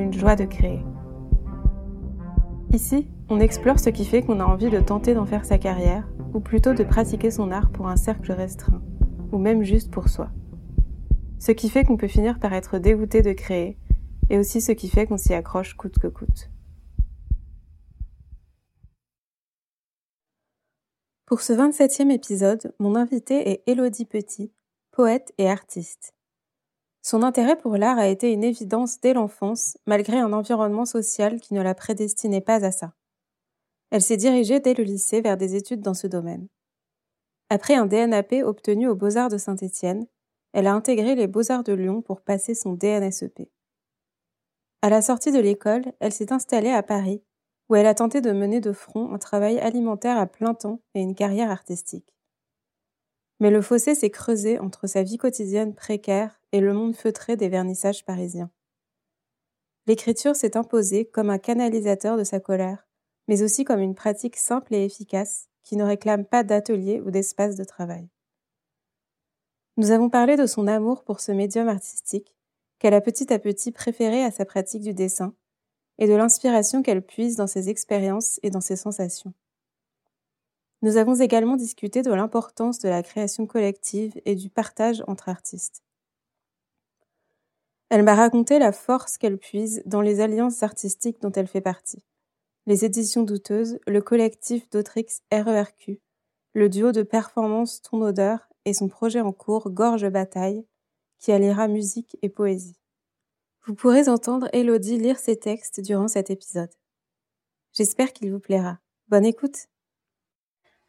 une joie de créer. Ici, on explore ce qui fait qu'on a envie de tenter d'en faire sa carrière, ou plutôt de pratiquer son art pour un cercle restreint, ou même juste pour soi. Ce qui fait qu'on peut finir par être dégoûté de créer, et aussi ce qui fait qu'on s'y accroche coûte que coûte. Pour ce 27e épisode, mon invité est Élodie Petit, poète et artiste. Son intérêt pour l'art a été une évidence dès l'enfance, malgré un environnement social qui ne la prédestinait pas à ça. Elle s'est dirigée dès le lycée vers des études dans ce domaine. Après un DNAP obtenu aux Beaux-Arts de Saint-Étienne, elle a intégré les Beaux-Arts de Lyon pour passer son DNSEP. À la sortie de l'école, elle s'est installée à Paris, où elle a tenté de mener de front un travail alimentaire à plein temps et une carrière artistique. Mais le fossé s'est creusé entre sa vie quotidienne précaire et le monde feutré des vernissages parisiens. L'écriture s'est imposée comme un canalisateur de sa colère, mais aussi comme une pratique simple et efficace qui ne réclame pas d'atelier ou d'espace de travail. Nous avons parlé de son amour pour ce médium artistique qu'elle a petit à petit préféré à sa pratique du dessin et de l'inspiration qu'elle puise dans ses expériences et dans ses sensations. Nous avons également discuté de l'importance de la création collective et du partage entre artistes. Elle m'a raconté la force qu'elle puise dans les alliances artistiques dont elle fait partie. Les éditions douteuses, le collectif d'Autrix RERQ, le duo de performance Ton Odeur et son projet en cours Gorge Bataille, qui alliera musique et poésie. Vous pourrez entendre Elodie lire ses textes durant cet épisode. J'espère qu'il vous plaira. Bonne écoute!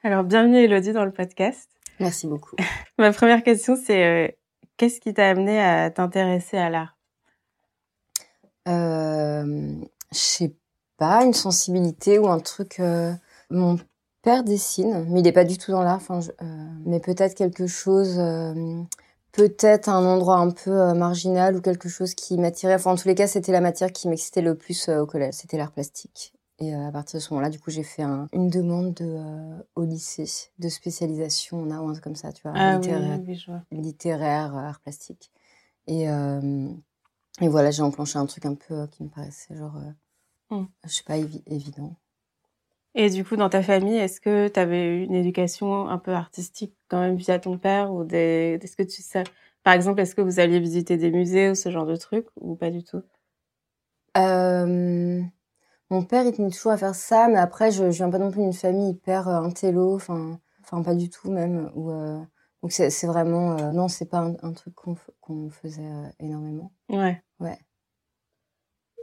Alors, bienvenue Elodie dans le podcast. Merci beaucoup. Ma première question, c'est euh, qu'est-ce qui t'a amené à t'intéresser à l'art? Euh, Je sais pas, une sensibilité ou un truc. Euh, mon père dessine, mais il n'est pas du tout dans l'art. Enfin, euh, mais peut-être quelque chose, peut-être un endroit un peu marginal ou quelque chose qui m'attirait. Enfin, en tous les cas, c'était la matière qui m'excitait le plus au collège. C'était l'art plastique. Et euh, à partir de ce moment-là, du coup, j'ai fait un, une demande de, euh, au lycée de spécialisation en art ou un truc comme ça, tu vois, ah, littéraire, oui, oui, littéraire, euh, art plastique. Et, et voilà, j'ai enclenché un truc un peu qui me paraissait genre, mmh. je sais pas, évident. Et du coup, dans ta famille, est-ce que tu avais eu une éducation un peu artistique quand même via ton père ou des... Est-ce que tu sais, par exemple, est-ce que vous alliez visiter des musées ou ce genre de trucs ou pas du tout? Mon père, il tenait toujours à faire ça, mais après, je, je viens pas non plus d'une famille hyper euh, intello, enfin, enfin pas du tout même. Où, euh, donc c'est vraiment, euh, non, c'est pas un, truc qu'on faisait euh, énormément. Ouais. Ouais.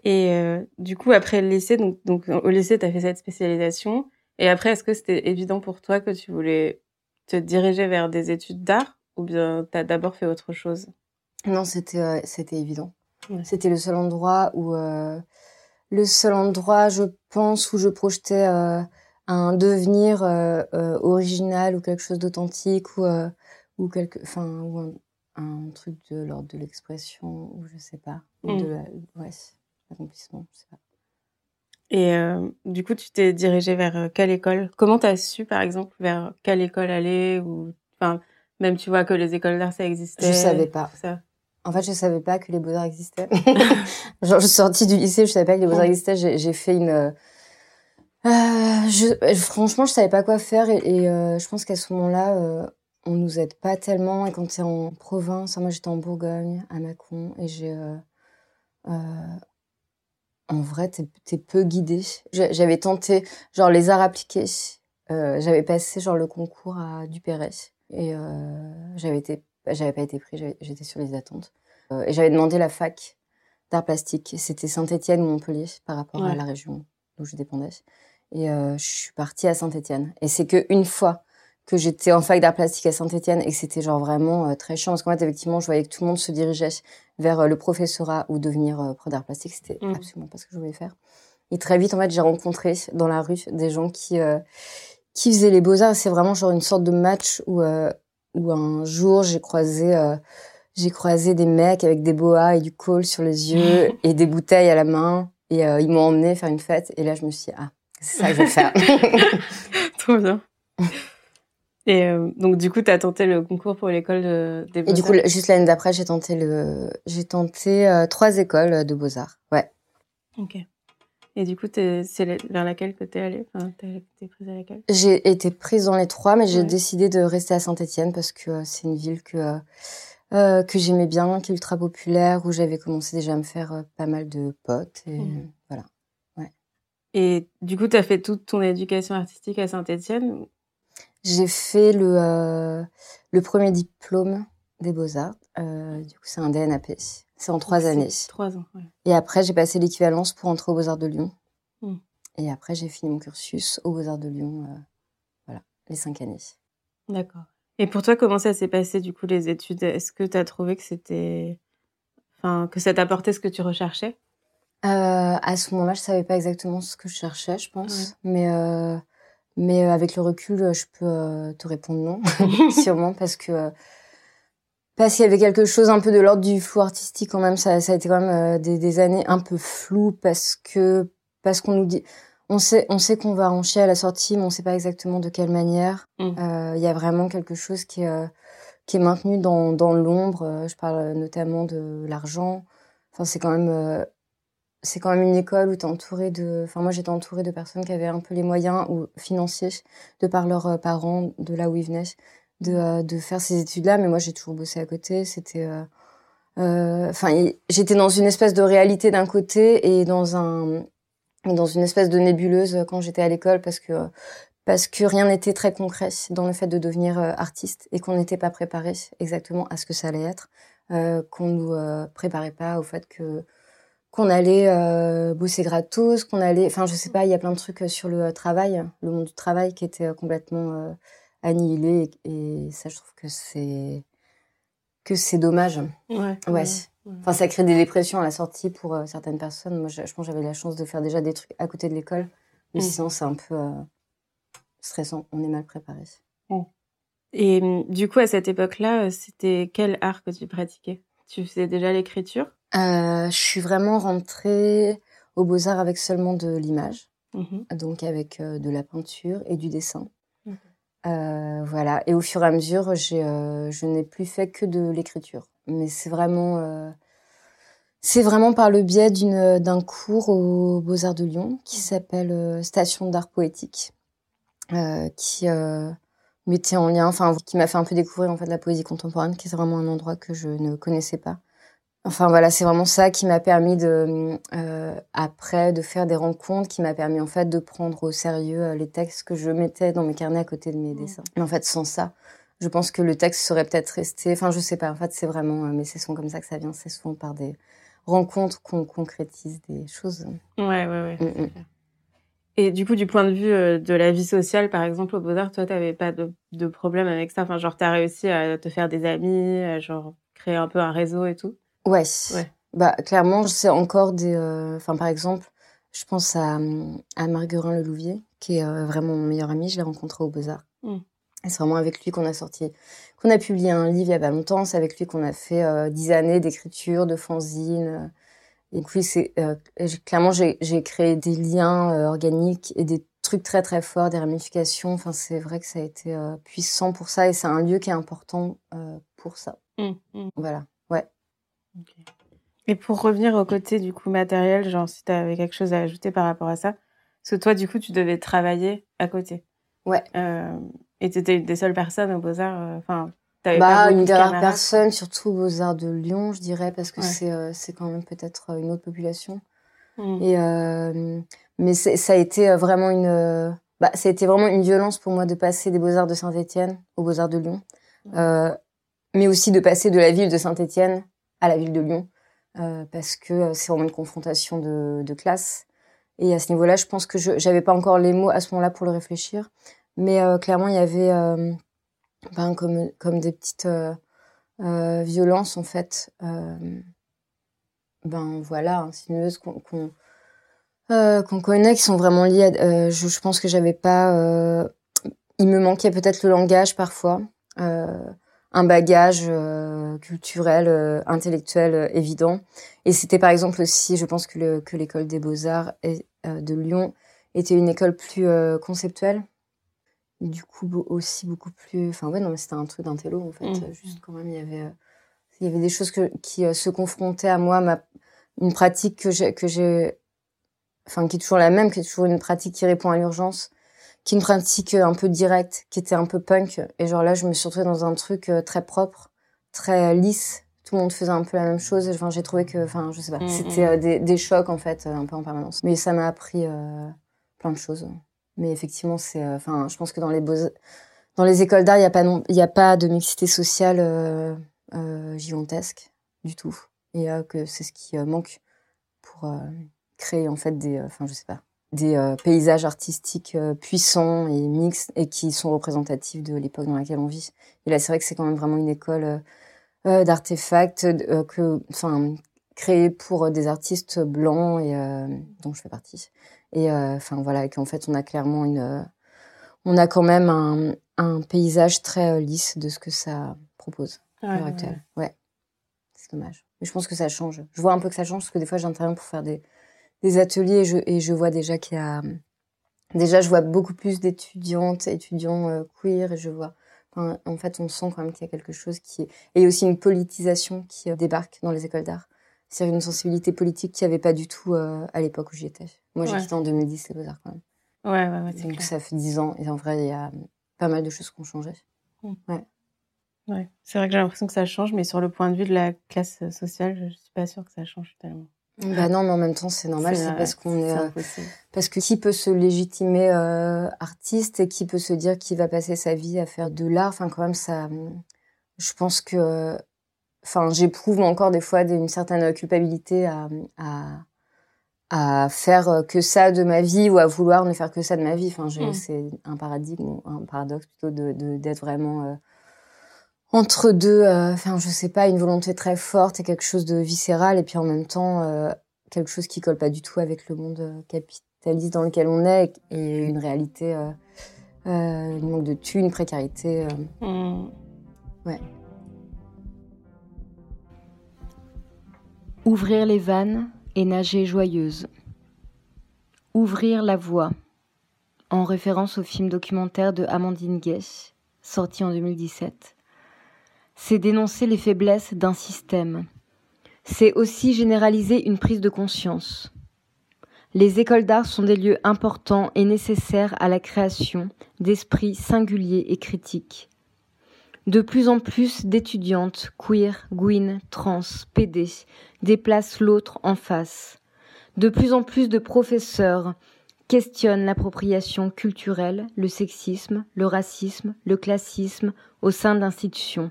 Et du coup, après le lycée, donc, donc au lycée, tu as fait cette spécialisation. Et après, est-ce que c'était évident pour toi que tu voulais te diriger vers des études d'art ou bien tu as d'abord fait autre chose? Non, c'était c'était évident. Ouais. C'était le seul endroit où le seul endroit, je pense, où je projetais euh, un devenir euh, euh, original ou quelque chose d'authentique ou ou quelque, enfin, ou un, un, truc de l'ordre de l'expression ou je sais pas, ou mmh. de la, ouais, l'accomplissement, je sais pas. Et du coup, tu t'es dirigé vers quelle école? Comment t'as su, par exemple, vers quelle école aller ou, enfin, même tu vois que les écoles d'art ça existait? Je savais pas. Ça. En fait, je savais pas que les beaux-arts existaient. Genre, je suis sortie du lycée, je savais pas que les beaux-arts existaient. J'ai fait une... Euh, je, franchement, je savais pas quoi faire. Et, et euh, je pense qu'à ce moment-là, euh, on nous aide pas tellement. Et quand tu es en province, moi j'étais en Bourgogne, à Mâcon, et j'ai... Euh, euh, en vrai, t'es es peu guidée. J'avais tenté, genre, les arts appliqués. j'avais passé, genre, le concours à Dupéret. Et j'avais été j'avais pas été pris, j'étais sur les attentes. Euh, et j'avais demandé la fac d'art plastique. C'était Saint-Étienne ou Montpellier par rapport ouais. à la région d'où je dépendais. Et euh, je suis partie à Saint-Étienne. Et c'est que une fois que j'étais en fac d'art plastique à Saint-Etienne et que c'était genre vraiment très chiant parce qu'en fait effectivement je voyais que tout le monde se dirigeait vers le professorat ou devenir pro d'art plastique c'était mmh. absolument pas ce que je voulais faire et très vite en fait j'ai rencontré dans la rue des gens qui qui faisaient les beaux arts c'est vraiment genre une sorte de match où où un jour j'ai croisé j'ai croisé des mecs avec des boas et du col sur les yeux et des bouteilles à la main et ils m'ont emmené faire une fête et là je me suis dit, ah c'est ça que je vais faire trop bien et euh, donc du coup, tu as tenté le concours pour l'école de, des beaux-arts. Et du coup, juste l'année d'après, j'ai tenté le, j'ai tenté euh, trois écoles de beaux-arts. Ouais. Ok. Et du coup, c'est vers laquelle que t'es allée? Enfin, T'es prise à laquelle? J'ai été prise dans les trois, mais j'ai décidé de rester à Saint-Étienne parce que euh, c'est une ville que que j'aimais bien, qui est ultra populaire, où j'avais commencé déjà à me faire pas mal de potes. Et mmh. voilà. Ouais. Et du coup, tu as fait toute ton éducation artistique à Saint-Étienne? J'ai fait le, euh, le premier diplôme des beaux-arts. Euh, du coup, c'est un DNAP. C'est en trois années. Trois ans, Et après, j'ai passé l'équivalence pour entrer aux Beaux-Arts de Lyon. Hmm. Et après, j'ai fini mon cursus aux Beaux-Arts de Lyon. Euh, voilà, les cinq années. D'accord. Et pour toi, comment ça s'est passé, du coup, les études? Est-ce que tu as trouvé que c'était. Enfin, que ça t'apportait ce que tu recherchais? À ce moment-là, je savais pas exactement ce que je cherchais, je pense. Mais mais euh, avec le recul, euh, je peux euh, te répondre non, sûrement, parce que parce qu'il y avait quelque chose un peu de l'ordre du flou artistique quand même. Ça, ça a été quand même des, des, années un peu floues parce que parce qu'on nous dit, on sait, on sait qu'on va en chier à la sortie, mais on sait pas exactement de quelle manière. Mmh. Il y a vraiment quelque chose qui est qui est maintenu dans dans l'ombre. Je parle notamment de l'argent. Enfin, c'est quand même c'est quand même une école où tu es entouré de. Enfin, moi, j'étais entourée de personnes qui avaient un peu les moyens ou financiers, de par leurs euh, parents, de là où ils venaient, de, mmh. euh, de faire ces études-là. Mais moi, j'ai toujours bossé à côté. C'était. Euh, enfin, j'étais dans une espèce de réalité d'un côté et dans un dans une espèce de nébuleuse quand j'étais à l'école parce que parce que rien n'était très concret dans le fait de devenir artiste et qu'on n'était pas préparé exactement à ce que ça allait être, qu'on nous préparait pas au fait que qu'on allait euh, bosser gratos, qu'on allait, enfin je sais pas, il y a plein de trucs euh, sur le euh, travail, le monde du travail qui était complètement annihilé et, ça je trouve que c'est que c'est dommage. Ouais. Ouais. Enfin ça crée des dépressions à la sortie pour certaines personnes. Moi je, pense que j'avais la chance de faire déjà des trucs à côté de l'école, mais mm. sinon c'est un peu stressant. On est mal préparé. Mm. Et mm, du coup à cette époque-là, c'était quel art que tu pratiquais? Tu faisais déjà l'écriture? Euh, je suis vraiment rentrée aux Beaux-Arts avec seulement de l'image, mmh donc avec euh, de la peinture et du dessin. Euh, voilà. Et au fur et à mesure, j'ai, je n'ai plus fait que de l'écriture. Mais c'est vraiment, c'est vraiment par le biais d'un cours aux Beaux-Arts de Lyon qui s'appelle Station d'art poétique, qui en lien, enfin, qui m'a fait un peu découvrir en fait la poésie contemporaine, qui est vraiment un endroit que je ne connaissais pas. Enfin voilà, c'est vraiment ça qui m'a permis de euh, après de faire des rencontres, qui m'a permis en fait de prendre au sérieux euh, les textes que je mettais dans mes carnets à côté de mes dessins. Mais en fait, sans ça, je pense que le texte serait peut-être resté. Enfin, je sais pas. En fait, c'est vraiment, euh, mais c'est souvent comme ça que ça vient. C'est souvent par des rencontres qu'on concrétise des choses. Ouais, ouais, ouais. Mmh, mmh. Et du coup, du point de vue de la vie sociale, par exemple, au Beaux-Arts, toi, t'avais pas de, de problème avec ça? Enfin, genre, t'as réussi à te faire des amis, à genre créer un peu un réseau et tout? Ouais. Bah, clairement, c'est encore des. Euh, enfin, par exemple, je pense à, à Marguerin Lelouvier, qui est euh, vraiment mon meilleur ami. Je l'ai rencontré au Beaux-Arts. Mmh. Et c'est vraiment avec lui qu'on a sorti, qu'on a publié un livre il y a pas longtemps. C'est avec lui qu'on a fait euh, dix années d'écriture, de fanzine. Et puis, c'est clairement, j'ai créé des liens organiques et des trucs très très forts, des ramifications. Enfin, c'est vrai que ça a été puissant pour ça et c'est un lieu qui est important pour ça. Mmh, mmh. Voilà. Et pour revenir au côté du coup matériel, genre si tu avais quelque chose à ajouter par rapport à ça, parce que toi du coup tu devais travailler à côté. Ouais. Euh, et tu étais une des seules personnes aux Beaux-Arts, euh, enfin, bah, une des rares personnes, surtout aux Beaux-Arts de Lyon, je dirais, parce que c'est euh, quand même peut-être une autre population. Mmh. Et mais ça a été vraiment une bah, ça a été vraiment une violence pour moi de passer des Beaux-Arts de Saint-Étienne aux Beaux-Arts de Lyon. Mmh. mais aussi de passer de la ville de Saint-Étienne à la ville de Lyon, euh, parce que euh, c'est vraiment une confrontation de, de classe. Et à ce niveau-là, je pense que je n'avais pas encore les mots à ce moment-là pour le réfléchir. Mais euh, clairement, il y avait ben, comme, comme des petites violences, en fait. ben voilà, insinueuses qu'on qu'on connaît, qui sont vraiment liées je, pense que j'avais pas... il me manquait peut-être le langage parfois un bagage euh, culturel, euh, intellectuel euh, évident. Et c'était par exemple aussi, je pense que l'école des beaux-arts de Lyon était une école plus conceptuelle. Du coup, aussi beaucoup plus... Enfin ouais, non, mais c'était un truc d'intello, en fait. Mmh. Juste quand même, il y avait, il y avait des choses que, qui se confrontaient à moi, ma, une pratique que j'ai... Que j'ai enfin, qui est toujours la même, qui est toujours une pratique qui répond à l'urgence qui est une pratique un peu directe, qui était un peu punk. Et genre là, je me suis retrouvée dans un truc euh, très propre, très lisse. Tout le monde faisait un peu la même chose. Enfin, j'ai trouvé que, enfin, je sais pas, mm, c'était mm. euh, des, des, chocs en fait, euh, un peu en permanence. Mais ça m'a appris plein de choses. Mais effectivement, c'est, enfin, je pense que dans les beaux, dans les écoles d'art, il n'y a pas non, il y a pas de mixité sociale euh, gigantesque du tout. Et que c'est ce qui manque pour créer en fait des, enfin, je sais pas, des euh, paysages artistiques euh, puissants et mixtes et qui sont représentatifs de l'époque dans laquelle on vit. Et là, c'est vrai que c'est quand même vraiment une école euh, d'artefacts que, enfin, créée pour des artistes blancs et dont je fais partie. Et enfin voilà, qu'en fait, on a clairement une, on a quand même un, un paysage très lisse de ce que ça propose à l'heure actuelle. Ouais, c'est dommage. Mais je pense que ça change. Je vois un peu que ça change parce que des fois, j'interviens pour faire des des ateliers et je, et je vois déjà qu'il y a déjà je vois beaucoup plus d'étudiantes étudiants euh, queer et je vois en fait on sent quand même qu'il y a quelque chose qui est et aussi une politisation qui euh, débarque dans les écoles d'art. C'est une sensibilité politique qu'il n'y avait pas du tout euh, à l'époque où j'y étais. Moi j'ai quitté en 2010 les beaux-arts quand même. Ouais ouais, ouais donc ça fait dix ans et en vrai il y a pas mal de choses qui ont changé. Mmh. ouais. Ouais. C'est vrai que j'ai l'impression que ça change mais sur le point de vue de la classe sociale je suis pas sûre que ça change tellement bah non, mais en même temps, c'est normal, c'est parce qu'on est, euh, parce que qui peut se légitimer euh, artiste et qui peut se dire qu'il va passer sa vie à faire de l'art? Enfin, quand même, ça, je pense que, enfin, j'éprouve encore des fois une certaine culpabilité à, à, à faire que ça de ma vie ou à vouloir ne faire que ça de ma vie. Enfin, mm. c'est un paradigme, un paradoxe plutôt de d'être vraiment euh, entre deux, euh, enfin je sais pas, une volonté très forte et quelque chose de viscéral et puis en même temps euh, quelque chose qui colle pas du tout avec le monde euh, capitaliste dans lequel on est et une réalité, euh, euh, manque de thunes, une précarité. Mmh. Ouais. Ouvrir les vannes et nager joyeuse. Ouvrir la voie, en référence au film documentaire de Amandine Gay, sorti en 2017 c'est dénoncer les faiblesses d'un système. C'est aussi généraliser une prise de conscience. Les écoles d'art sont des lieux importants et nécessaires à la création d'esprits singuliers et critiques. De plus en plus d'étudiantes queer, gwyn, trans, PD déplacent l'autre en face. De plus en plus de professeurs questionnent l'appropriation culturelle, le sexisme, le racisme, le classisme au sein d'institutions.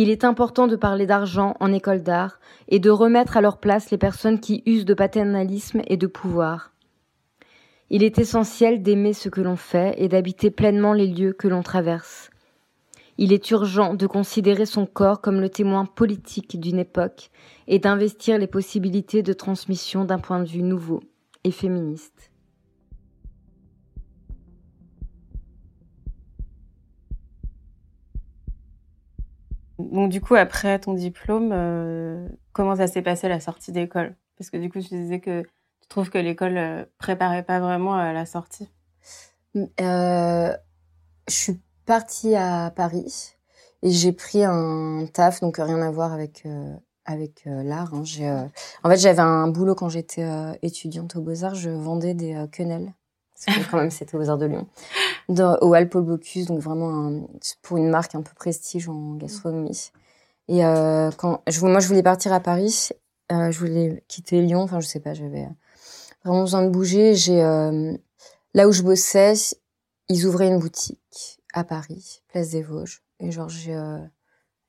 Il est important de parler d'argent en école d'art et de remettre à leur place les personnes qui usent de paternalisme et de pouvoir. Il est essentiel d'aimer ce que l'on fait et d'habiter pleinement les lieux que l'on traverse. Il est urgent de considérer son corps comme le témoin politique d'une époque et d'investir les possibilités de transmission d'un point de vue nouveau et féministe. Donc du coup, après ton diplôme, euh, comment ça s'est passé la sortie d'école? Parce que du coup, tu disais que tu trouves que l'école euh, préparait pas vraiment à la sortie. Euh, je suis partie à Paris et j'ai pris un taf, donc rien à voir avec avec l'art. Hein. en fait, j'avais un boulot quand j'étais étudiante aux Beaux Arts. Je vendais des quenelles quand même c'était aux Arts de Lyon, au Paul Bocuse, donc vraiment pour une marque un peu prestige en gastronomie. Et euh, quand je, moi je voulais partir à Paris, euh, je voulais quitter Lyon, enfin je sais pas, j'avais vraiment besoin de bouger. J'ai euh, là où je bossais, ils ouvraient une boutique à Paris, place des Vosges, et genre j'ai euh,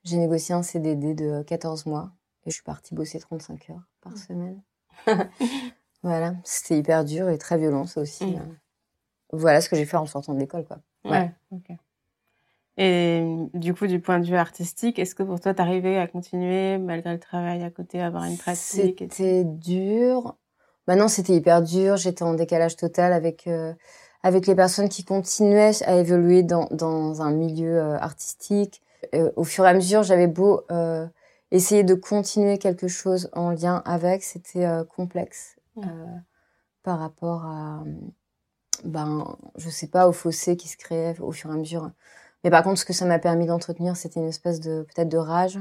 j'ai négocié un CDD de 14 mois et je suis partie bosser 35 heures par mmh. semaine. Voilà, c'était hyper dur et très violent, ça aussi. Mm. Hein. Voilà ce que j'ai fait en sortant de l'école, quoi. Ouais. Et du coup, du point de vue artistique, est-ce que pour toi, t'arrivais à continuer malgré le travail à côté, à avoir une pratique C'était dur. Maintenant, bah c'était hyper dur. J'étais en décalage total avec euh, avec les personnes qui continuaient à évoluer dans, dans un milieu euh, artistique. Euh, au fur et à mesure, j'avais beau essayer de continuer quelque chose en lien avec, c'était complexe mmh. par rapport à ben je sais pas au fossé qui se créait au fur et à mesure mais par contre, ce que ça m'a permis d'entretenir, c'était une espèce de peut-être de rage.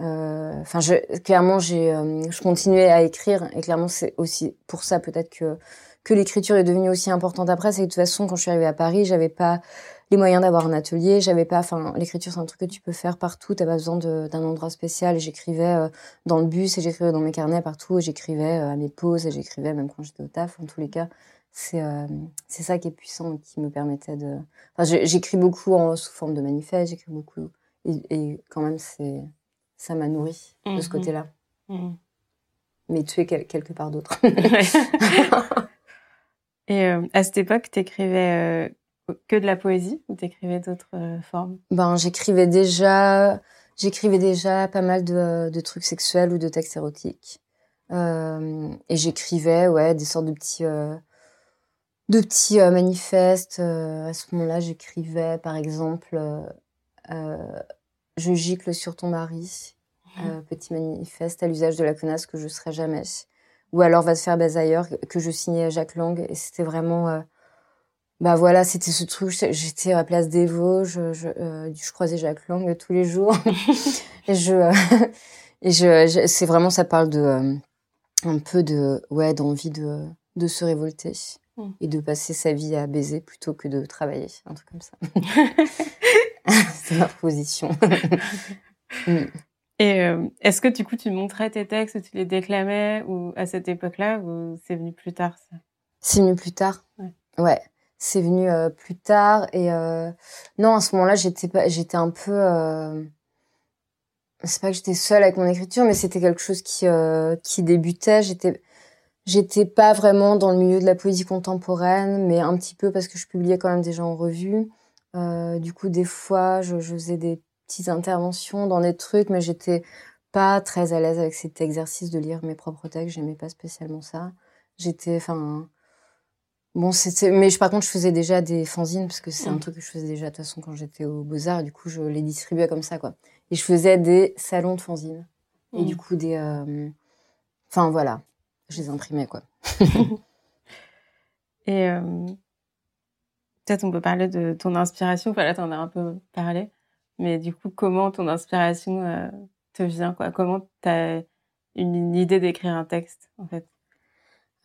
Euh, enfin, clairement, j'ai, euh, je continuais à écrire et clairement, c'est aussi pour ça peut-être que que l'écriture est devenue aussi importante après. C'est que de toute façon, quand je suis arrivée à Paris, j'avais pas les moyens d'avoir un atelier. J'avais pas, enfin, l'écriture, c'est un truc que tu peux faire partout. T'as pas besoin d'un endroit spécial. Et j'écrivais euh, dans le bus et j'écrivais dans mes carnets partout. Et j'écrivais à mes pauses et j'écrivais même quand j'étais au taf. En tous les cas, c'est euh, c'est ça qui est puissant et qui me permettait de. Enfin, j'écris beaucoup en, sous forme de manifeste, j'écris beaucoup. Et, quand même, c'est ça m'a nourri de ce mmh côté-là. Mmh. Mais tu es quelque part d'autre. et euh, à cette époque, tu écrivais euh, que de la poésie ou tu écrivais d'autres formes? Ben, J'écrivais déjà, j'écrivais déjà pas mal de, de, trucs sexuels ou de textes érotiques. et j'écrivais ouais, des sortes de petits de petits euh, manifestes. Euh, à ce moment-là, j'écrivais, par exemple, euh, Je gicle sur ton mari. Mmh. petit manifeste à l'usage de la connasse que je serai jamais. Ou alors Va se faire baiser ailleurs, que je signais à Jacques Lang. Et c'était vraiment bah voilà, c'était ce truc. J'étais à Place des Vosges, je, je, croisais Jacques Lang tous les jours. et je, et je, c'est vraiment, ça parle de un peu de, ouais, d'envie de, de se révolter. Mm. et de passer sa vie à baiser plutôt que de travailler, un truc comme ça. c'est ma position. Mm. Et euh, est-ce que du coup tu montrais tes textes, tu les déclamais ou à cette époque-là ou c'est venu plus tard ça? C'est venu plus tard. Ouais. C'est venu euh, plus tard et euh... non à ce moment-là j'étais pas j'étais un peu euh... c'est pas que j'étais seule avec mon écriture mais c'était quelque chose qui euh, qui débutait j'étais J'étais pas vraiment dans le milieu de la poésie contemporaine, mais un petit peu parce que je publiais quand même déjà en revue. Euh, du coup, des fois, je, je, faisais des petites interventions dans des trucs, mais j'étais pas très à l'aise avec cet exercice de lire mes propres textes. J'aimais pas spécialement ça. J'étais, enfin, bon, c'était, mais je, par contre, je faisais déjà des fanzines parce que c'est un truc que je faisais déjà de toute façon quand j'étais au Beaux Arts. Du coup, je les distribuais comme ça, quoi. Et je faisais des salons de fanzines. Et du coup, des, euh, enfin voilà, je les imprimais, quoi. Et euh, peut-être on peut parler de ton inspiration. Enfin, là, tu en as un peu parlé. Mais du coup, comment ton inspiration euh, te vient quoi? Comment tu as une, idée d'écrire un texte, en fait?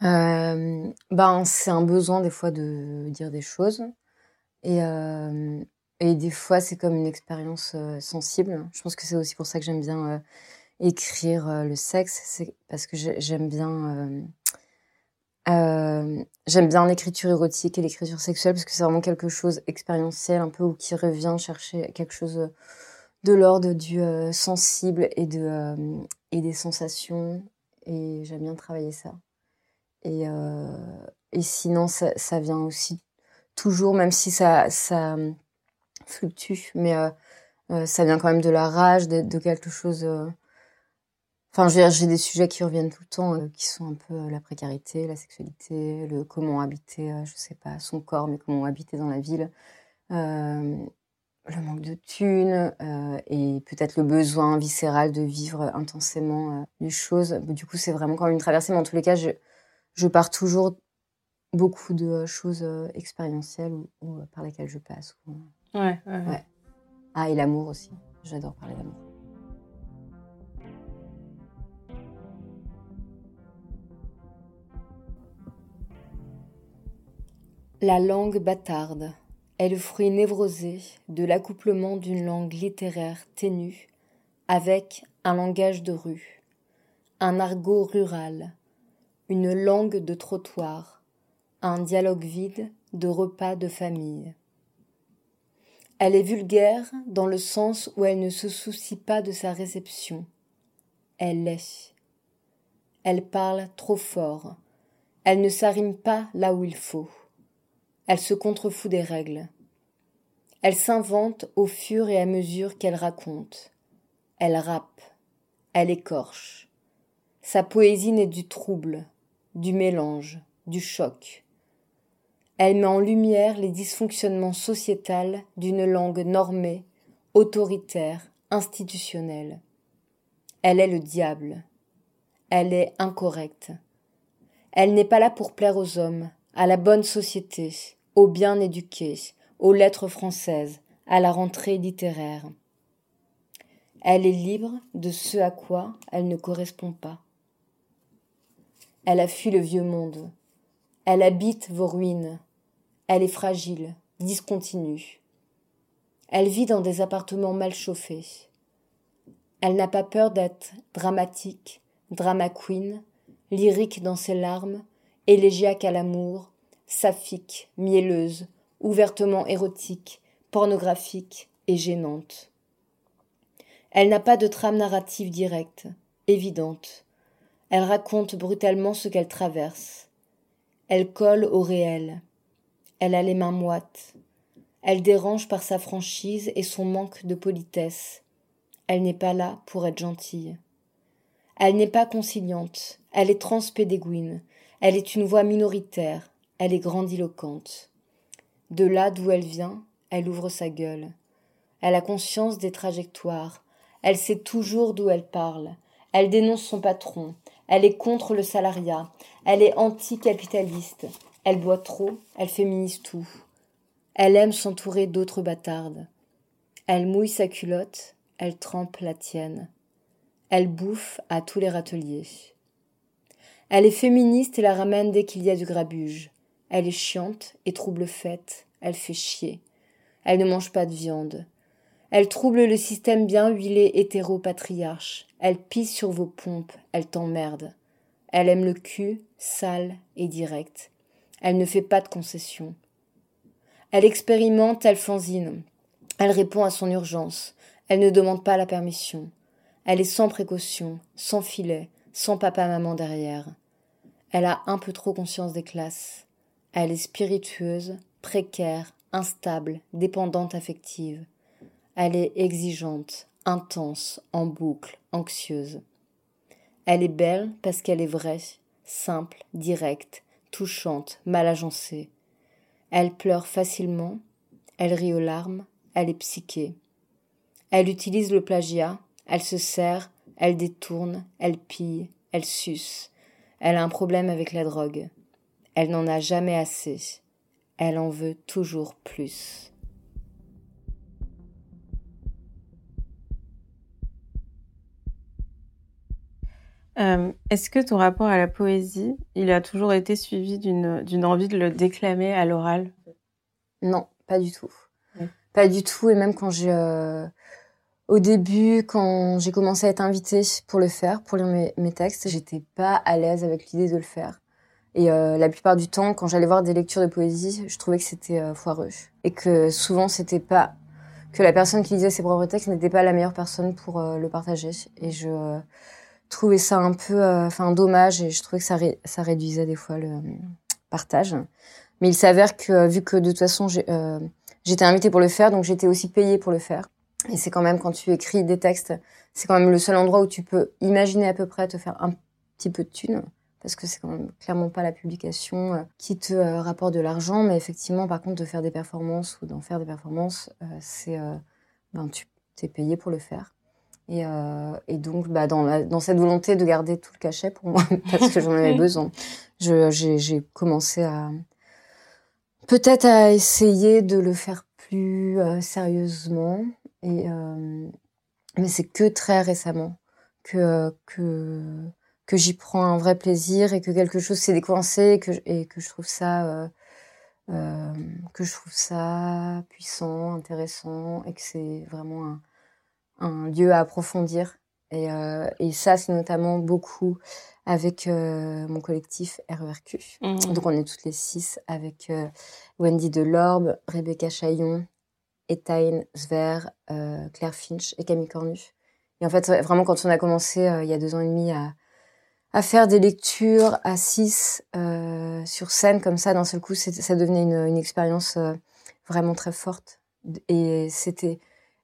Euh, ben, C'est un besoin, des fois, de dire des choses. Et, et des fois, c'est comme une expérience sensible. Je pense que c'est aussi pour ça que j'aime bien écrire euh, le sexe, c'est parce que j'aime bien euh, euh, j'aime bien l'écriture érotique et l'écriture sexuelle parce que c'est vraiment quelque chose expérientiel un peu ou qui revient chercher quelque chose de l'ordre du sensible et de et des sensations. Et j'aime bien travailler ça. Et et sinon ça, ça, vient aussi toujours même si ça ça fluctue mais ça vient quand même de la rage de quelque chose Enfin, j'ai des sujets qui reviennent tout le temps, euh, qui sont un peu euh, la précarité, la sexualité, le comment habiter, euh, je sais pas, son corps, mais comment habiter dans la ville, le manque de thunes et peut-être le besoin viscéral de vivre intensément les choses. Du coup, c'est vraiment quand même une traversée, mais en tous les cas, je, je pars toujours beaucoup de choses expérientielles ou, par lesquelles je passe. ouais, ouais. ouais. Ah, et l'amour aussi. J'adore parler d'amour. La langue bâtarde est le fruit névrosé de l'accouplement d'une langue littéraire ténue avec un langage de rue, un argot rural, une langue de trottoir, un dialogue vide de repas de famille. Elle est vulgaire dans le sens où elle ne se soucie pas de sa réception. Elle est. Elle parle trop fort. Elle ne s'arrime pas là où il faut. Elle se contrefout des règles. Elle s'invente au fur et à mesure qu'elle raconte. Elle rappe, elle écorche. Sa poésie naît du trouble, du mélange, du choc. Elle met en lumière les dysfonctionnements sociétals d'une langue normée, autoritaire, institutionnelle. Elle est le diable. Elle est incorrecte. Elle n'est pas là pour plaire aux hommes, à la bonne société, aux bien éduqués, aux lettres françaises, à la rentrée littéraire. Elle est libre de ce à quoi elle ne correspond pas. Elle a fui le vieux monde. Elle habite vos ruines. Elle est fragile, discontinue. Elle vit dans des appartements mal chauffés. Elle n'a pas peur d'être dramatique, drama queen, lyrique dans ses larmes, élégiaque à l'amour, saphique, mielleuse, ouvertement érotique, pornographique et gênante. Elle n'a pas de trame narrative directe, évidente. Elle raconte brutalement ce qu'elle traverse. Elle colle au réel. Elle a les mains moites. Elle dérange par sa franchise et son manque de politesse. Elle n'est pas là pour être gentille. Elle n'est pas conciliante. Elle est transpédéguine. Elle est une voix minoritaire. Elle est grandiloquente. De là d'où elle vient, elle ouvre sa gueule. Elle a conscience des trajectoires. Elle sait toujours d'où elle parle. Elle dénonce son patron. Elle est contre le salariat. Elle est anticapitaliste. Elle boit trop. Elle féminise tout. Elle aime s'entourer d'autres bâtardes. Elle mouille sa culotte. Elle trempe la tienne. Elle bouffe à tous les râteliers. Elle est féministe et la ramène dès qu'il y a du grabuge. Elle est chiante et trouble faite. Elle fait chier. Elle ne mange pas de viande. Elle trouble le système bien huilé hétéro-patriarche. Elle pisse sur vos pompes. Elle t'emmerde. Elle aime le cul, sale et direct. Elle ne fait pas de concessions. Elle expérimente, elle fanzine. Elle répond à son urgence. Elle ne demande pas la permission. Elle est sans précaution, sans filet, sans papa-maman derrière. Elle a un peu trop conscience des classes. Elle est spiritueuse, précaire, instable, dépendante affective. Elle est exigeante, intense, en boucle, anxieuse. Elle est belle parce qu'elle est vraie, simple, directe, touchante, mal agencée. Elle pleure facilement, elle rit aux larmes, elle est psychée. Elle utilise le plagiat, elle se sert, elle détourne, elle pille, elle suce. Elle a un problème avec la drogue. Elle n'en a jamais assez. Elle en veut toujours plus. Euh, est-ce que ton rapport à la poésie, il a toujours été suivi d'une envie de le déclamer à l'oral? Non, pas du tout. Pas du tout. Et même quand j'ai... Euh, au début, quand j'ai commencé à être invitée pour le faire, pour lire mes, textes, j'étais pas à l'aise avec l'idée de le faire. Et euh, la plupart du temps, quand j'allais voir des lectures de poésie, je trouvais que c'était euh, foireux. Et que souvent, c'était pas... que la personne qui lisait ses propres textes n'était pas la meilleure personne pour euh, le partager. Et je trouvais ça un peu... enfin, dommage. Et je trouvais que ça, ça réduisait des fois le partage. Mais il s'avère que, vu que de toute façon, j'étais invitée pour le faire, donc j'étais aussi payée pour le faire. Et c'est quand même, quand tu écris des textes, c'est quand même le seul endroit où tu peux imaginer à peu près te faire un petit peu de thunes. Parce que c'est quand même clairement pas la publication euh, qui te euh, rapporte de l'argent. Mais effectivement, par contre, de faire des performances ou d'en faire des performances, euh, c'est. ben, tu es payé pour le faire. Et, et donc, bah, dans, la, dans cette volonté de garder tout le cachet pour moi, parce que j'en avais besoin, j'ai commencé à. Peut-être à essayer de le faire plus sérieusement et, euh, mais c'est que très récemment que, que, que j'y prends un vrai plaisir et que quelque chose s'est décoincé et que, et que je trouve ça, euh, euh, que je trouve ça puissant, intéressant et que c'est vraiment un, un, lieu à approfondir. Et, euh, et ça, c'est notamment beaucoup avec euh, mon collectif RERQ. Mmh. Donc on est toutes les six avec Wendy Delorbe, Rebecca Chaillon, Etain Sver, euh, Claire Finch et Camille Cornu. Et en fait, vraiment, quand on a commencé euh, il y a deux ans et demi à, à faire des lectures à six euh, sur scène comme ça, d'un seul coup, ça devenait une, une expérience vraiment très forte. Et c'était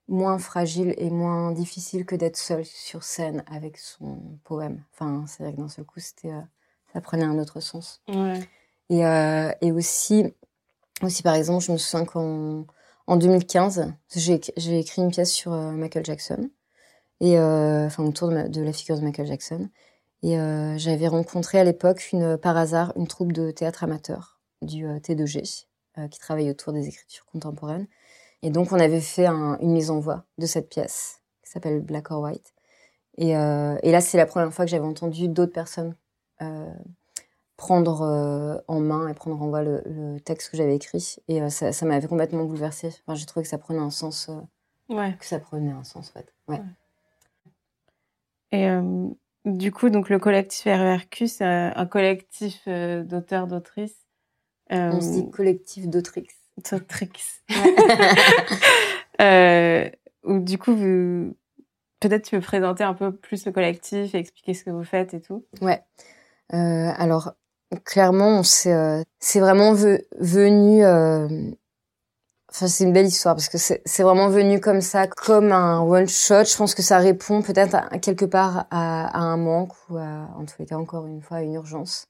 moins fragile et moins difficile que d'être seul sur scène avec son poème. Enfin, c'est vrai que d'un seul coup, c'était, euh, ça prenait un autre sens. Et, euh, et aussi, aussi, par exemple, je me souviens qu'en en 2015, j'ai, écrit une pièce sur euh, Michael Jackson, et, enfin, autour de, la figure de Michael Jackson. Et j'avais rencontré à l'époque, par hasard, une troupe de théâtre amateur du T2G, qui travaille autour des écritures contemporaines. Et donc, on avait fait une mise en voix de cette pièce qui s'appelle Black or White. Et, euh, là, c'est la première fois que j'avais entendu d'autres personnes euh, prendre euh, en main et prendre en voix le, texte que j'avais écrit. Et ça, ça m'avait complètement bouleversée. Enfin, j'ai trouvé que ça prenait un sens. ouais. Que ça prenait un sens, en fait. Ouais. Et du coup, donc le collectif RERQ, c'est un, collectif d'auteurs, d'autrices. On se dit collectif d'autrices. Tricks. euh, du coup, vous... peut-être tu peux présenter un peu plus le collectif et expliquer ce que vous faites et tout. Ouais. Euh, alors, clairement, c'est euh, vraiment venu. Euh... Enfin, c'est une belle histoire parce que c'est vraiment venu comme ça, comme un one shot. Je pense que ça répond peut-être quelque part à, un manque ou à, en les cas, encore une fois, à une urgence.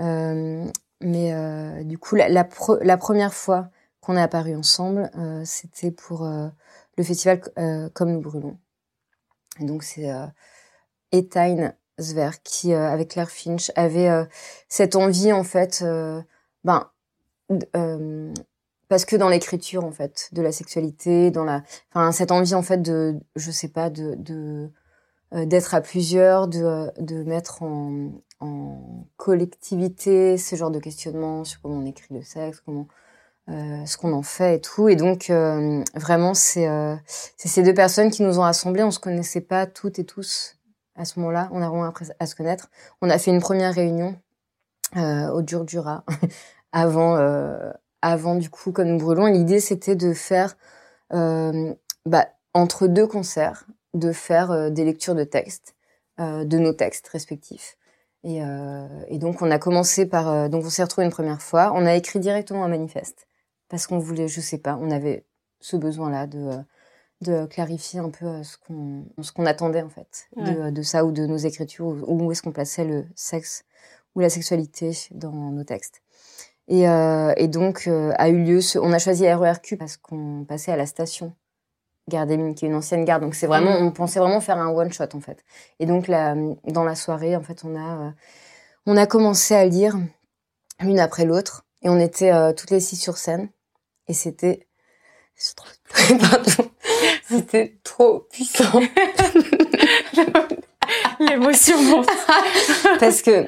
Euh, mais euh, du coup, la, première fois qu'on est apparu ensemble, euh, c'était pour euh, le festival euh, Comme nous brûlons. Donc c'est Etain Zver qui, avec Claire Finch, avait cette envie en fait, ben parce que dans l'écriture en fait de la sexualité dans la enfin cette envie en fait de je sais pas de de d'être à plusieurs de de mettre en en collectivité ce genre de questionnement sur comment on écrit le sexe comment euh, ce qu'on en fait et tout. Et donc, euh, vraiment, euh, c'est ces deux personnes qui nous ont rassemblés. On se connaissait pas toutes et tous à ce moment-là. On a vraiment appris à se connaître. On a fait une première réunion au Durdura avant, avant du coup, comme nous brûlons. L'idée, c'était de faire, bah, entre deux concerts, de faire des lectures de textes, de nos textes respectifs. Et, et, donc on a commencé par donc on s'est retrouvé une première fois. On a écrit directement un manifeste parce qu'on voulait, je sais pas, on avait ce besoin-là de, euh, de clarifier un peu euh, ce qu'on ce qu'on attendait en fait de, de, ça ou de nos écritures ou où est-ce qu'on plaçait le sexe ou la sexualité dans nos textes. Et, euh, et donc a eu lieu, ce, on a choisi RERQ parce qu'on passait à la station Gare des Mines, qui est une ancienne gare. Donc c'est vraiment, on pensait vraiment faire un one shot en fait. Et donc dans la soirée, en fait, on a on a commencé à lire l'une après l'autre et on était toutes les six sur scène et c'était c'était trop puissant. L'émotion parce que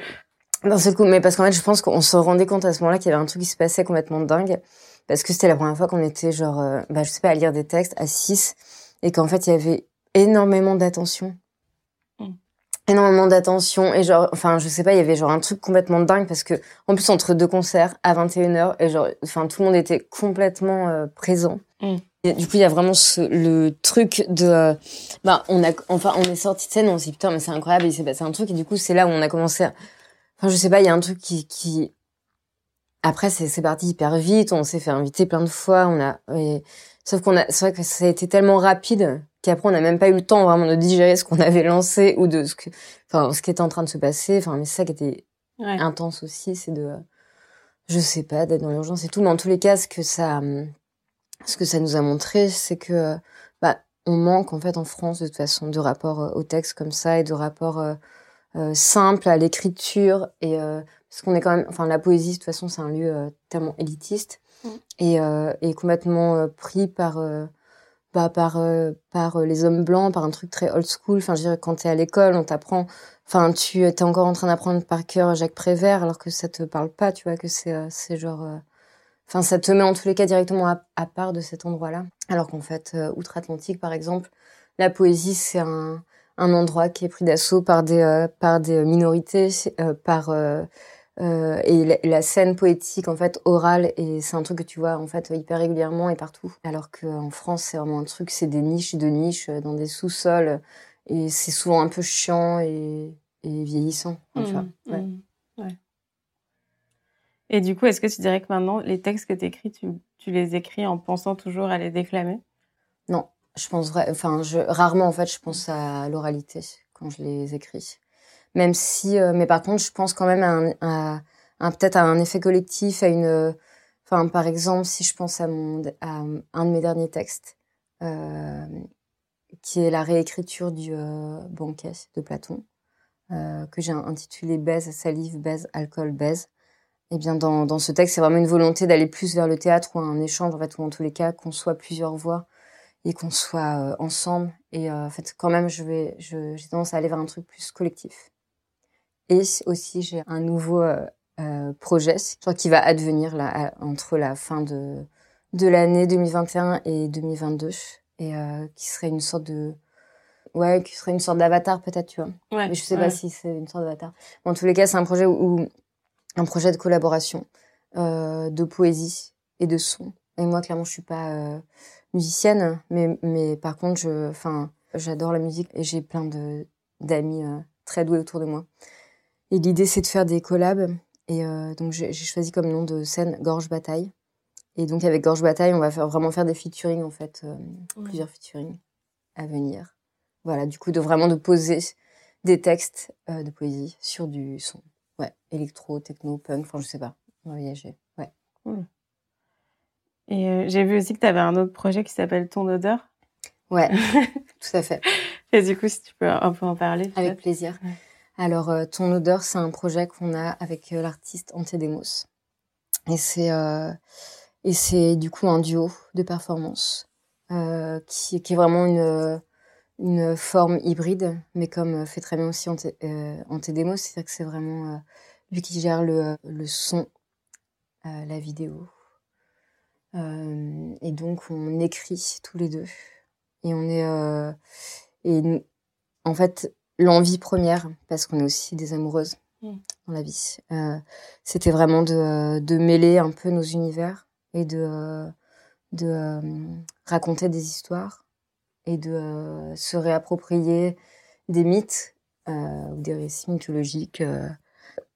dans ce coup, mais parce qu'en fait, je pense qu'on se rendait compte à ce moment-là qu'il y avait un truc qui se passait complètement dingue. Parce que c'était la première fois qu'on était genre, euh, bah, je sais pas, à lire des textes à 6 et qu'en fait, il y avait énormément d'attention énormément d'attention et genre enfin je sais pas il y avait genre un truc complètement dingue parce que en plus entre deux concerts à 21h et genre enfin tout le monde était complètement euh, présent mm. Et du coup il y a vraiment ce, le truc de euh, bah on a enfin on est sorti de scène on s'est dit putain mais c'est incroyable il s'est passé un truc et du coup c'est là où on a commencé à... enfin je sais pas il y a un truc qui qui après c'est parti hyper vite on s'est fait inviter plein de fois on a et... sauf qu'on a c'est vrai que ça a été tellement rapide qu'après on n'a même pas eu le temps vraiment de digérer ce qu'on avait lancé ou de ce que, enfin, ce qui était en train de se passer. Enfin, mais c'est ça qui était intense aussi, c'est de, je sais pas, d'être dans l'urgence et tout. Mais en tous les cas, ce que ça, ce que ça nous a montré, c'est que, bah, on manque en fait en France de toute façon de rapports euh, au texte comme ça et de rapports euh, euh, simples à l'écriture et euh, parce qu'on est quand même, enfin, la poésie de toute façon c'est un lieu euh, tellement élitiste mm. et, et complètement pris par bah, par euh, par euh, les hommes blancs, par un truc très old school. Enfin, je dirais quand t'es à l'école, on t'apprend. Enfin, tu es encore en train d'apprendre par cœur Jacques Prévert, alors que ça te parle pas. Tu vois que c'est euh, c'est genre. Enfin, ça te met en tous les cas directement à, à part de cet endroit-là. Alors qu'en fait, outre-Atlantique, par exemple, la poésie c'est un un endroit qui est pris d'assaut par des par des minorités, par euh, et la, scène poétique en fait orale et c'est un truc que tu vois en fait hyper régulièrement et partout alors qu'en France c'est vraiment un truc c'est des niches de niches euh, dans des sous-sols et c'est souvent un peu chiant et, et vieillissant tu vois. Mmh, mmh. Et du coup, est-ce que tu dirais que maintenant, les textes que tu écris, tu, les écris en pensant toujours à les déclamer? Non, je pense rarement en fait, je pense à l'oralité quand je les écris. Même si, euh, mais par contre, je pense quand même peut-être à un effet collectif, à une, enfin, par exemple, si je pense à un de mes derniers textes, euh, qui est la réécriture du euh, banquet de Platon, que j'ai intitulé Baise, salive, baise, alcool, baise. Eh bien dans, dans ce texte, c'est vraiment une volonté d'aller plus vers le théâtre ou un échange, en fait, ou en tous les cas, qu'on soit plusieurs voix et qu'on soit euh, ensemble. Et euh, en fait, quand même, je vais, j'ai tendance à aller vers un truc plus collectif. Et aussi, j'ai un nouveau euh, euh projet, je crois, qui va advenir là, entre la fin de, de l'année 2021 et 2022, et qui serait une sorte de ouais, qui serait une sorte d'avatar peut-être, tu vois. Ouais, Mais je sais pas si c'est une sorte d'avatar. en tous les cas, c'est un projet où, un projet de collaboration, euh, de poésie et de son. Et moi, clairement, je suis pas euh, musicienne, mais mais par contre, je, enfin, j'adore la musique et j'ai plein de d'amis euh, très doués autour de moi. Et l'idée, c'est de faire des collabs. Et euh, donc, j'ai choisi comme nom de scène Gorge Bataille. Et donc, avec Gorge Bataille, on va faire, vraiment faire des featuring, en fait, euh, plusieurs featuring à venir. Voilà, du coup, de vraiment de poser des textes euh, de poésie sur du son. Ouais, électro, techno, punk, enfin, je sais pas. On va voyager. Ouais. Et euh, j'ai vu aussi que tu avais un autre projet qui s'appelle Ton odeur. Ouais, tout à fait. Et du coup, si tu peux un peu en parler. Avec plaisir. Alors, euh, Ton odeur, c'est un projet qu'on a avec l'artiste Antedemos. Et c'est et c'est du coup un duo de performance qui, qui est vraiment une une forme hybride, mais comme euh, fait très bien aussi Ante, euh, Antedemos, c'est-à-dire que c'est vraiment euh, lui qui gère le, le son, la vidéo. Et donc on écrit tous les deux. Et on est... Et en fait, l'envie première, parce qu'on est aussi des amoureuses mmh. dans la vie, c'était vraiment de, de mêler un peu nos univers et de, de raconter des histoires et de euh, se réapproprier des mythes euh, ou des récits mythologiques. Euh.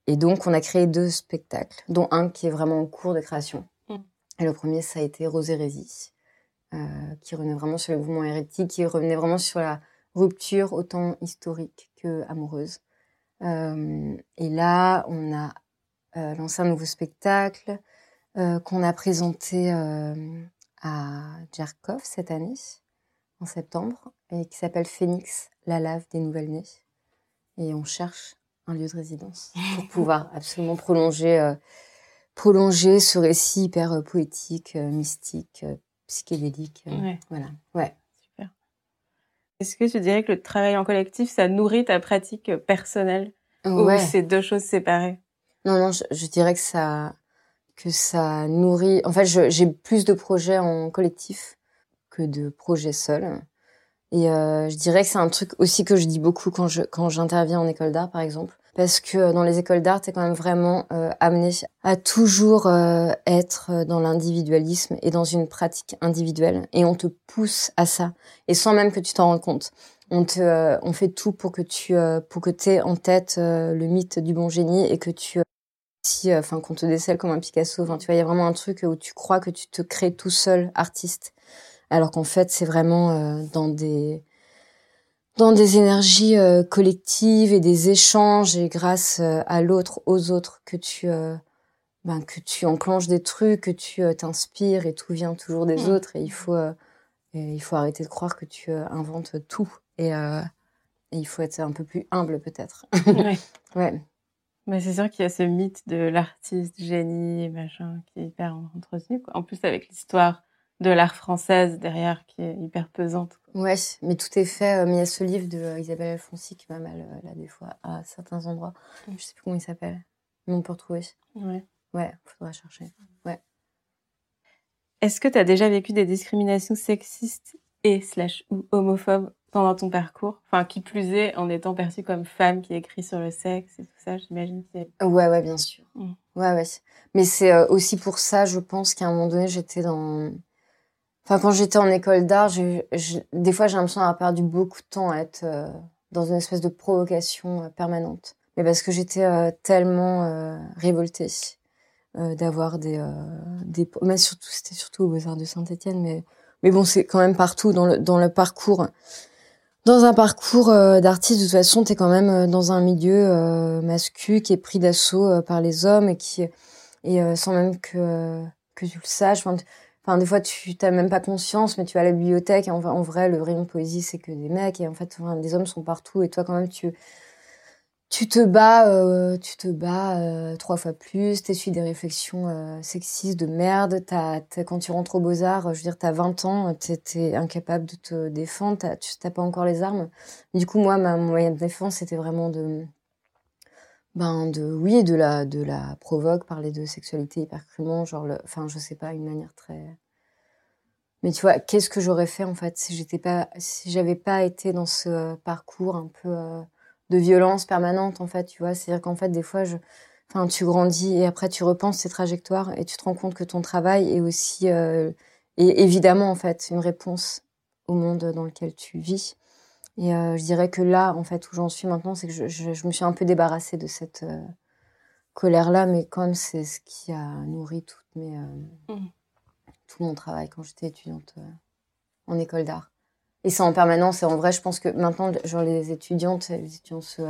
Et donc, on a créé deux spectacles, dont un qui est vraiment en cours de création. Mm. Et le premier, ça a été Rose Hérésie, qui revenait vraiment sur le mouvement hérétique, qui revenait vraiment sur la rupture autant historique que amoureuse. et là, on a lancé un nouveau spectacle qu'on a présenté à Djarkov cette année, en septembre et qui s'appelle Phoenix, la lave des nouvelles nées. Et on cherche un lieu de résidence pour pouvoir absolument prolonger, euh, prolonger ce récit hyper euh, poétique, euh, mystique, psychédélique. Voilà. Ouais. Super. Est-ce que tu dirais que le travail en collectif, ça nourrit ta pratique personnelle? Ouais. ou c'est deux choses séparées? Non, non, je, je, dirais que ça, que ça nourrit. En fait, j'ai plus de projets en collectif que de projets seuls. Et euh, je dirais que c'est un truc aussi que je dis beaucoup quand je quand j'interviens en école d'art, par exemple, parce que euh, dans les écoles d'art, t'es quand même vraiment euh, amené à toujours être dans l'individualisme et dans une pratique individuelle, et on te pousse à ça, et sans même que tu t'en rendes compte. On te, on fait tout pour que tu, pour que t'aies en tête le mythe du bon génie et que tu si, enfin, qu'on te décèle comme un Picasso. Enfin, tu vois, il y a vraiment un truc où tu crois que tu te crées tout seul artiste alors qu'en fait c'est vraiment euh, dans des dans des énergies euh, collectives et des échanges et grâce euh, à l'autre, aux autres que tu ben, que tu enclenches des trucs, que tu t'inspires et tout vient toujours des mmh. autres et il faut et il faut arrêter de croire que tu inventes tout et, et, il faut être un peu plus humble peut-être. Ouais. ouais. Mais c'est sûr qu'il y a ce mythe de l'artiste génie machin qui est hyper entretenu. Quoi. En plus avec l'histoire de l'art française derrière qui est hyper pesante. Ouais, mais tout est fait. Euh, mais il y a ce livre de euh, Isabelle Alfonsi qui m'a mal euh, là des fois à certains endroits. Mm. Je sais plus comment il s'appelle, mais on peut retrouver. Ouais. Ouais, faudra chercher. Ouais. Est-ce que tu as déjà vécu des discriminations sexistes et slash ou homophobes pendant ton parcours? Enfin, qui plus est, en étant perçue comme femme qui écrit sur le sexe et tout ça, j'imagine. Ouais, ouais, bien sûr. Mm. Ouais, ouais. Mais c'est aussi pour ça, je pense qu'à un moment donné, j'étais dans Enfin, quand j'étais en école d'art, des fois, j'ai l'impression d'avoir perdu beaucoup de temps à être euh, dans une espèce de provocation euh, permanente. Mais parce que j'étais euh, tellement révoltée d'avoir des, des... Mais surtout, c'était surtout aux Beaux-Arts de Saint-Etienne, mais, mais bon, c'est quand même partout dans le, dans le parcours. Dans un parcours d'artiste, de toute façon, t'es quand même dans un milieu masculin qui est pris d'assaut par les hommes et qui et sans même que que tu le saches. Des fois, tu t'as même pas conscience, mais tu vas à la bibliothèque. Et en, vrai, le rayon poésie, c'est que des mecs. Et en fait, enfin, les hommes sont partout. Et toi, quand même, tu, tu te bats, euh, tu te bats euh, trois fois plus. T'essuies des réflexions euh, sexistes de merde. T'as, quand tu rentres aux Beaux-Arts, je veux dire, t'as 20 ans, t'es, incapable de te défendre. T'as pas encore les armes. Du coup, moi, ma moyenne de défense, c'était vraiment de ben de oui de la de la provoque parler de sexualité hyper crûment genre le, enfin je sais pas une manière très mais tu vois qu'est-ce que j'aurais fait en fait si j'étais pas si j'avais pas été dans ce parcours un peu euh, de violence permanente en fait tu vois? C'est à dire qu'en fait des fois je enfin tu grandis et après tu repenses tes trajectoires et tu te rends compte que ton travail est aussi euh, est évidemment en fait une réponse au monde dans lequel tu vis et euh, je dirais que là, en fait, où j'en suis maintenant, c'est que je, je, je, me suis un peu débarrassée de cette euh, colère-là, mais quand même, c'est ce qui a nourri toutes mes, euh, mmh. tout mon travail quand j'étais étudiante en école d'art. Et c'est en permanence. Et en vrai, je pense que maintenant, genre, les étudiantes, les étudiants se,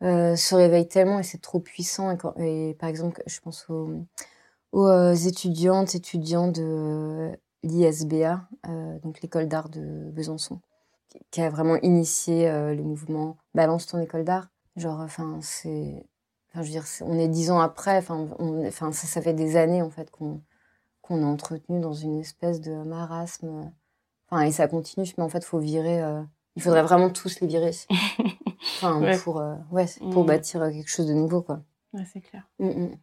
se réveillent tellement et c'est trop puissant. Et, quand, et, par exemple, je pense aux, aux étudiantes, étudiants de l'ISBA, donc l'école d'art de Besançon qui a vraiment initié euh, le mouvement Balance ton école d'art. Genre, enfin, c'est. Enfin, je veux dire, on est dix ans après, enfin, enfin ça, ça, fait des années, en fait, qu'on qu'on a entretenu dans une espèce de marasme. Enfin, et ça continue, mais en fait, il faut virer. Euh, il faudrait vraiment tous les virer. Enfin, pour, euh, ouais, pour mm. bâtir quelque chose de nouveau, quoi. Ouais, c'est clair. Mm,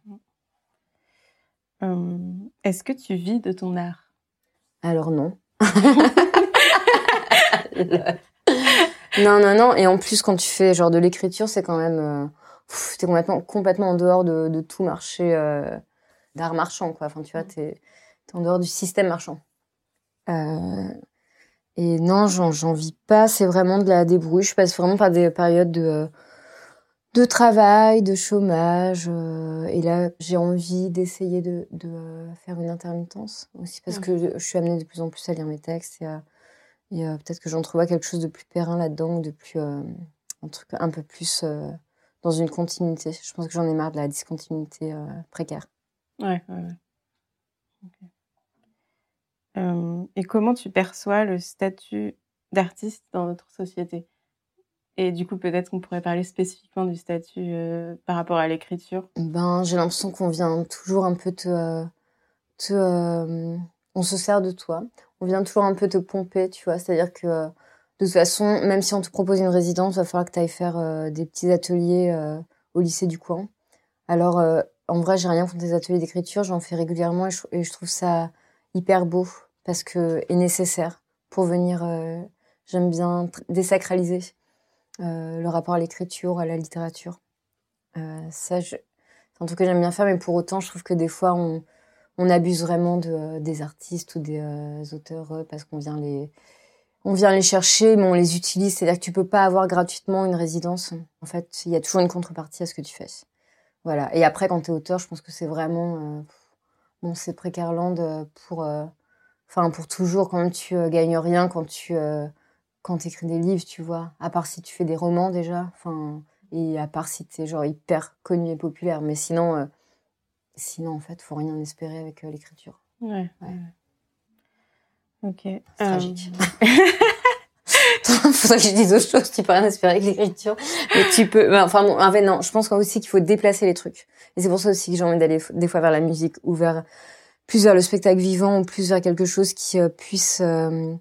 mm. Est-ce que tu vis de ton art? Alors, non. non, non, non. Et en plus, quand tu fais genre de l'écriture, c'est quand même. Euh, t'es complètement, complètement en dehors de, de tout marché euh, d'art marchand, quoi. Enfin, tu vois, t'es es en dehors du système marchand. Euh, et non, j'en vis pas. C'est vraiment de la débrouille. Je passe vraiment par des périodes de, de travail, de chômage. Et là, j'ai envie d'essayer de, de, faire une intermittence aussi parce que je, je, suis amenée de plus en plus à lire mes textes et à, et euh, peut-être que j'en trouverai quelque chose de plus périn là-dedans, de plus euh, un truc un peu plus euh, dans une continuité. Je pense que j'en ai marre de la discontinuité précaire. Ouais, ouais, ouais. et comment tu perçois le statut d'artiste dans notre société? Et du coup, peut-être qu'on pourrait parler spécifiquement du statut par rapport à l'écriture? Ben, j'ai l'impression qu'on vient toujours un peu te, te on se sert de toi on vient toujours un peu te pomper, tu vois. C'est-à-dire que euh, de toute façon, même si on te propose une résidence, il va falloir que tu ailles faire euh, des petits ateliers euh, au lycée du coin. Alors, en vrai, j'ai rien contre des ateliers d'écriture, j'en fais régulièrement et je, trouve ça hyper beau parce que et nécessaire pour venir. J'aime bien désacraliser le rapport à l'écriture, à la littérature. ça, c'est un truc que j'aime bien faire, mais pour autant, je trouve que des fois, on, on abuse vraiment de, euh, des artistes ou des euh, auteurs euh, parce qu'on vient les on vient les chercher, mais on les utilise. C'est-à-dire que tu peux pas avoir gratuitement une résidence. En fait, il y a toujours une contrepartie à ce que tu fais. Voilà. Et après, quand tu es auteur, je pense que c'est vraiment bon, c'est précarland pour pour toujours quand tu gagnes rien quand tu quand écris des livres, tu vois. À part si tu fais des romans déjà, enfin et à part si tu es genre hyper connu et populaire, mais sinon Sinon, en fait, faut rien espérer avec euh, l'écriture. Ouais, ouais. Ok. C'est tragique. Euh, Faudrait que je dise autre chose. Tu peux rien espérer avec l'écriture, mais tu peux. Enfin, bon, en fait, non. Je pense aussi qu'il faut déplacer les trucs. Et c'est pour ça aussi que j'ai envie d'aller des fois vers la musique ou vers plus vers le spectacle vivant ou plus vers quelque chose qui euh, puisse, euh,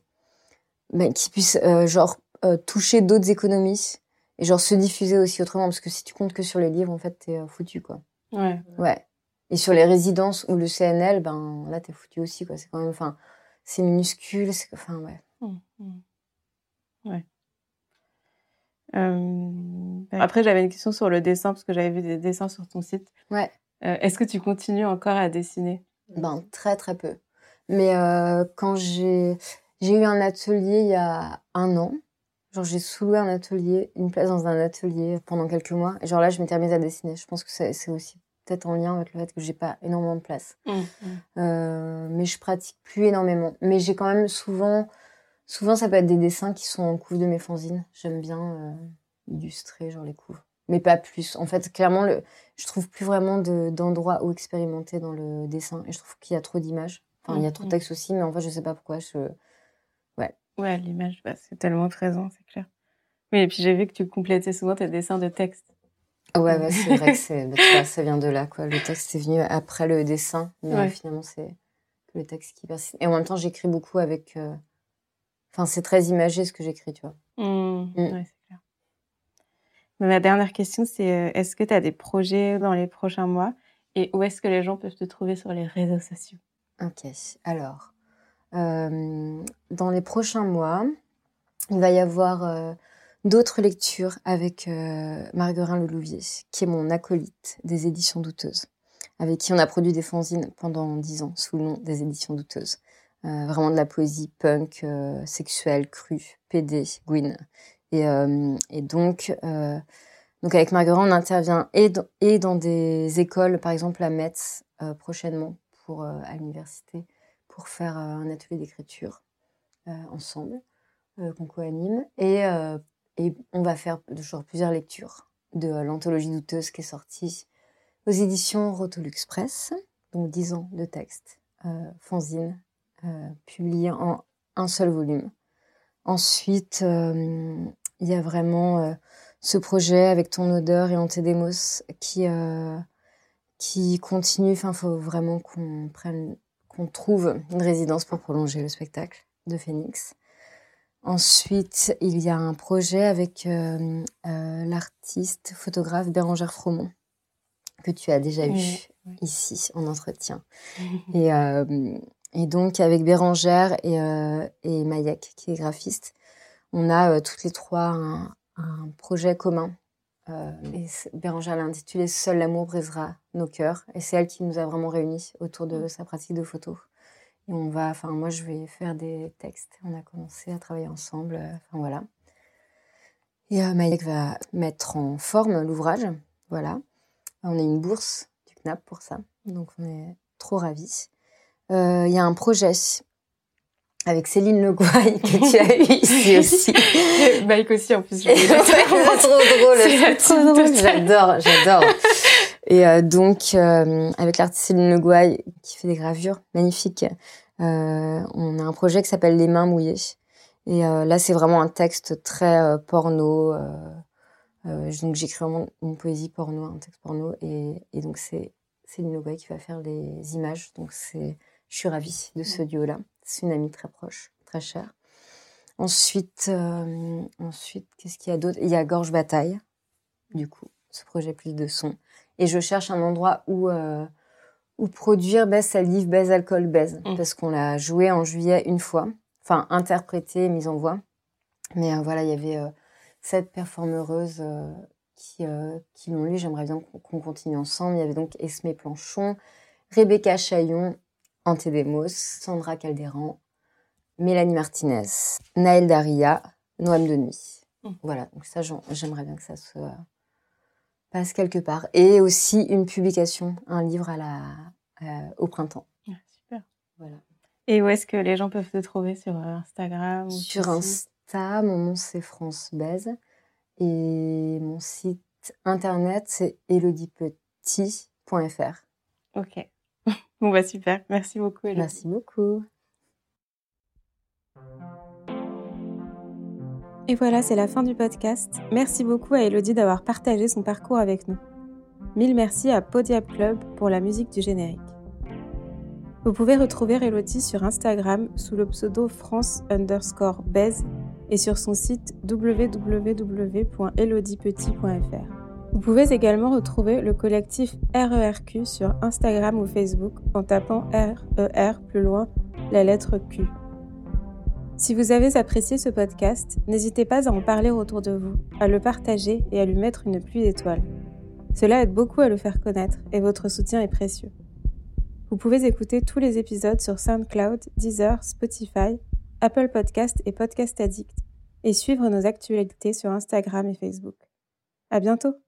ben, qui puisse genre toucher d'autres économies et genre se diffuser aussi autrement. Parce que si tu comptes que sur les livres, en fait, t'es foutu quoi. Ouais. Ouais. Et sur les résidences ou le CNL, ben là, t'es foutu aussi, quoi. C'est quand même, enfin, c'est minuscule, c'est, enfin, ouais. Mmh, mmh. Ouais. Euh, après, j'avais une question sur le dessin, parce que j'avais vu des dessins sur ton site. Ouais. Euh, est-ce que tu continues encore à dessiner? Ben, très, très peu. Mais euh, quand j'ai, j'ai eu un atelier il y a un an, genre j'ai sous un atelier, une place dans un atelier pendant quelques mois, et genre là, je m'étais remise à dessiner. Je pense que c'est aussi peut-être en lien avec le fait que j'ai pas énormément de place. Mmh. Euh, mais je pratique plus énormément. Mais j'ai quand même souvent, souvent ça peut être des dessins qui sont en couve de mes fanzines. J'aime bien euh, illustrer genre les couves, mais pas plus. En fait, clairement, le, je trouve plus vraiment d'endroits où expérimenter dans le dessin. Et je trouve qu'il y a trop d'images. Enfin, il y a trop de mmh, texte aussi, mais en fait, je sais pas pourquoi. Je... Ouais. Ouais, l'image, bah, c'est tellement présent, c'est clair. Oui, et puis j'ai vu que tu complétais souvent tes dessins de texte. Ouais, ouais c'est vrai que bah, ça vient de là, quoi. Le texte est venu après le dessin, mais finalement, c'est le texte qui persiste. Et en même temps, j'écris beaucoup avec. Euh, enfin, c'est très imagé ce que j'écris, tu vois. Mmh. Mmh. Ouais, c'est clair. Ma dernière question, c'est euh, est-ce que tu as des projets dans les prochains mois et où est-ce que les gens peuvent te trouver sur les réseaux sociaux? Ok, alors, euh, dans les prochains mois, il va y avoir d'autres lectures avec euh, Marguerin Lelouvier, qui est mon acolyte des éditions douteuses, avec qui on a produit des fanzines pendant dix ans sous le nom des éditions douteuses. Euh, vraiment de la poésie punk, euh, sexuelle, crue, PD, Gwyn. Et, euh, donc, donc avec Marguerin, on intervient et dans, et dans des écoles, par exemple à Metz prochainement pour à l'université, pour faire un atelier d'écriture ensemble qu'on co-anime et et on va faire plusieurs lectures de l'anthologie douteuse qui est sortie aux éditions Rotolux Press, donc 10 ans de texte, euh, fanzine, euh, publié en un seul volume. Ensuite, euh, il y a vraiment ce projet avec ton odeur et Antédémos qui, qui continue. Enfin, il faut vraiment qu'on prenne, qu'on trouve une résidence pour prolonger le spectacle de Phoenix. Ensuite, il y a un projet avec euh, euh, l'artiste photographe Bérangère Fromont, que tu as déjà eu ici en entretien. et, euh, et, donc, avec Bérangère et, et Mayek, qui est graphiste, on a toutes les trois un, un projet commun. et Bérangère l'a intitulé Seul l'amour brisera nos cœurs. Et c'est elle qui nous a vraiment réunis autour de sa pratique de photo on va, enfin, moi, je vais faire des textes. On a commencé à travailler ensemble. Euh, enfin, voilà. Et euh, va mettre en forme l'ouvrage. Voilà. On a une bourse du CNAP pour ça. Donc, on est trop ravis. Euh, il y a un projet avec Céline Le que tu as eu ici aussi. Mike aussi, en plus. c'est trop drôle. J'adore, j'adore. Et euh, donc, euh, avec l'artiste Céline Le qui fait des gravures magnifiques, on a un projet qui s'appelle Les mains mouillées. Et euh, là, c'est vraiment un texte très euh, porno. donc, j'écris vraiment une poésie porno, un texte porno. Et, et donc, c'est Céline Legoy qui va faire les images. Donc, c'est, je suis ravie de ce duo-là. C'est une amie très proche, très chère. Ensuite, euh, ensuite qu'est-ce qu'il y a d'autre? Il y a Gorge Bataille, du coup, ce projet plus de son. Et je cherche un endroit où euh, ou produire Baise Salive, Baise Alcool, Baise. Mm. Parce qu'on l'a joué en juillet une fois. Enfin, interprété, mise en voix. Mais euh, voilà, il y avait euh, sept performeuses euh, qui, euh, qui l'ont lu. J'aimerais bien qu'on continue ensemble. Il y avait donc Esmé Planchon, Rebecca Chaillon, Antedemos, Sandra Calderan, Mélanie Martinez, Naël Daria, Noam de Nuit. Mm. Voilà, donc ça, j'aimerais bien que ça se passe quelque part. Et aussi une publication, un livre à la, euh, au printemps. Ah, super. Voilà. Et où est-ce que les gens peuvent te trouver? Sur euh, Instagram ou Sur Insta, mon nom c'est France Baise. Et mon site internet c'est elodiepetit.fr. Ok. bon bah super. Merci beaucoup. Elodie. Merci beaucoup. Et voilà, c'est la fin du podcast. Merci beaucoup à Elodie d'avoir partagé son parcours avec nous. Mille merci à Podiap Club pour la musique du générique. Vous pouvez retrouver Elodie sur Instagram sous le pseudo France underscore Bez et sur son site www.elodiepetit.fr. Vous pouvez également retrouver le collectif RERQ sur Instagram ou Facebook en tapant RER e plus loin la lettre Q. Si vous avez apprécié ce podcast, n'hésitez pas à en parler autour de vous, à le partager et à lui mettre une pluie d'étoiles. Cela aide beaucoup à le faire connaître et votre soutien est précieux. Vous pouvez écouter tous les épisodes sur SoundCloud, Deezer, Spotify, Apple Podcast et Podcast Addict et suivre nos actualités sur Instagram et Facebook. À bientôt!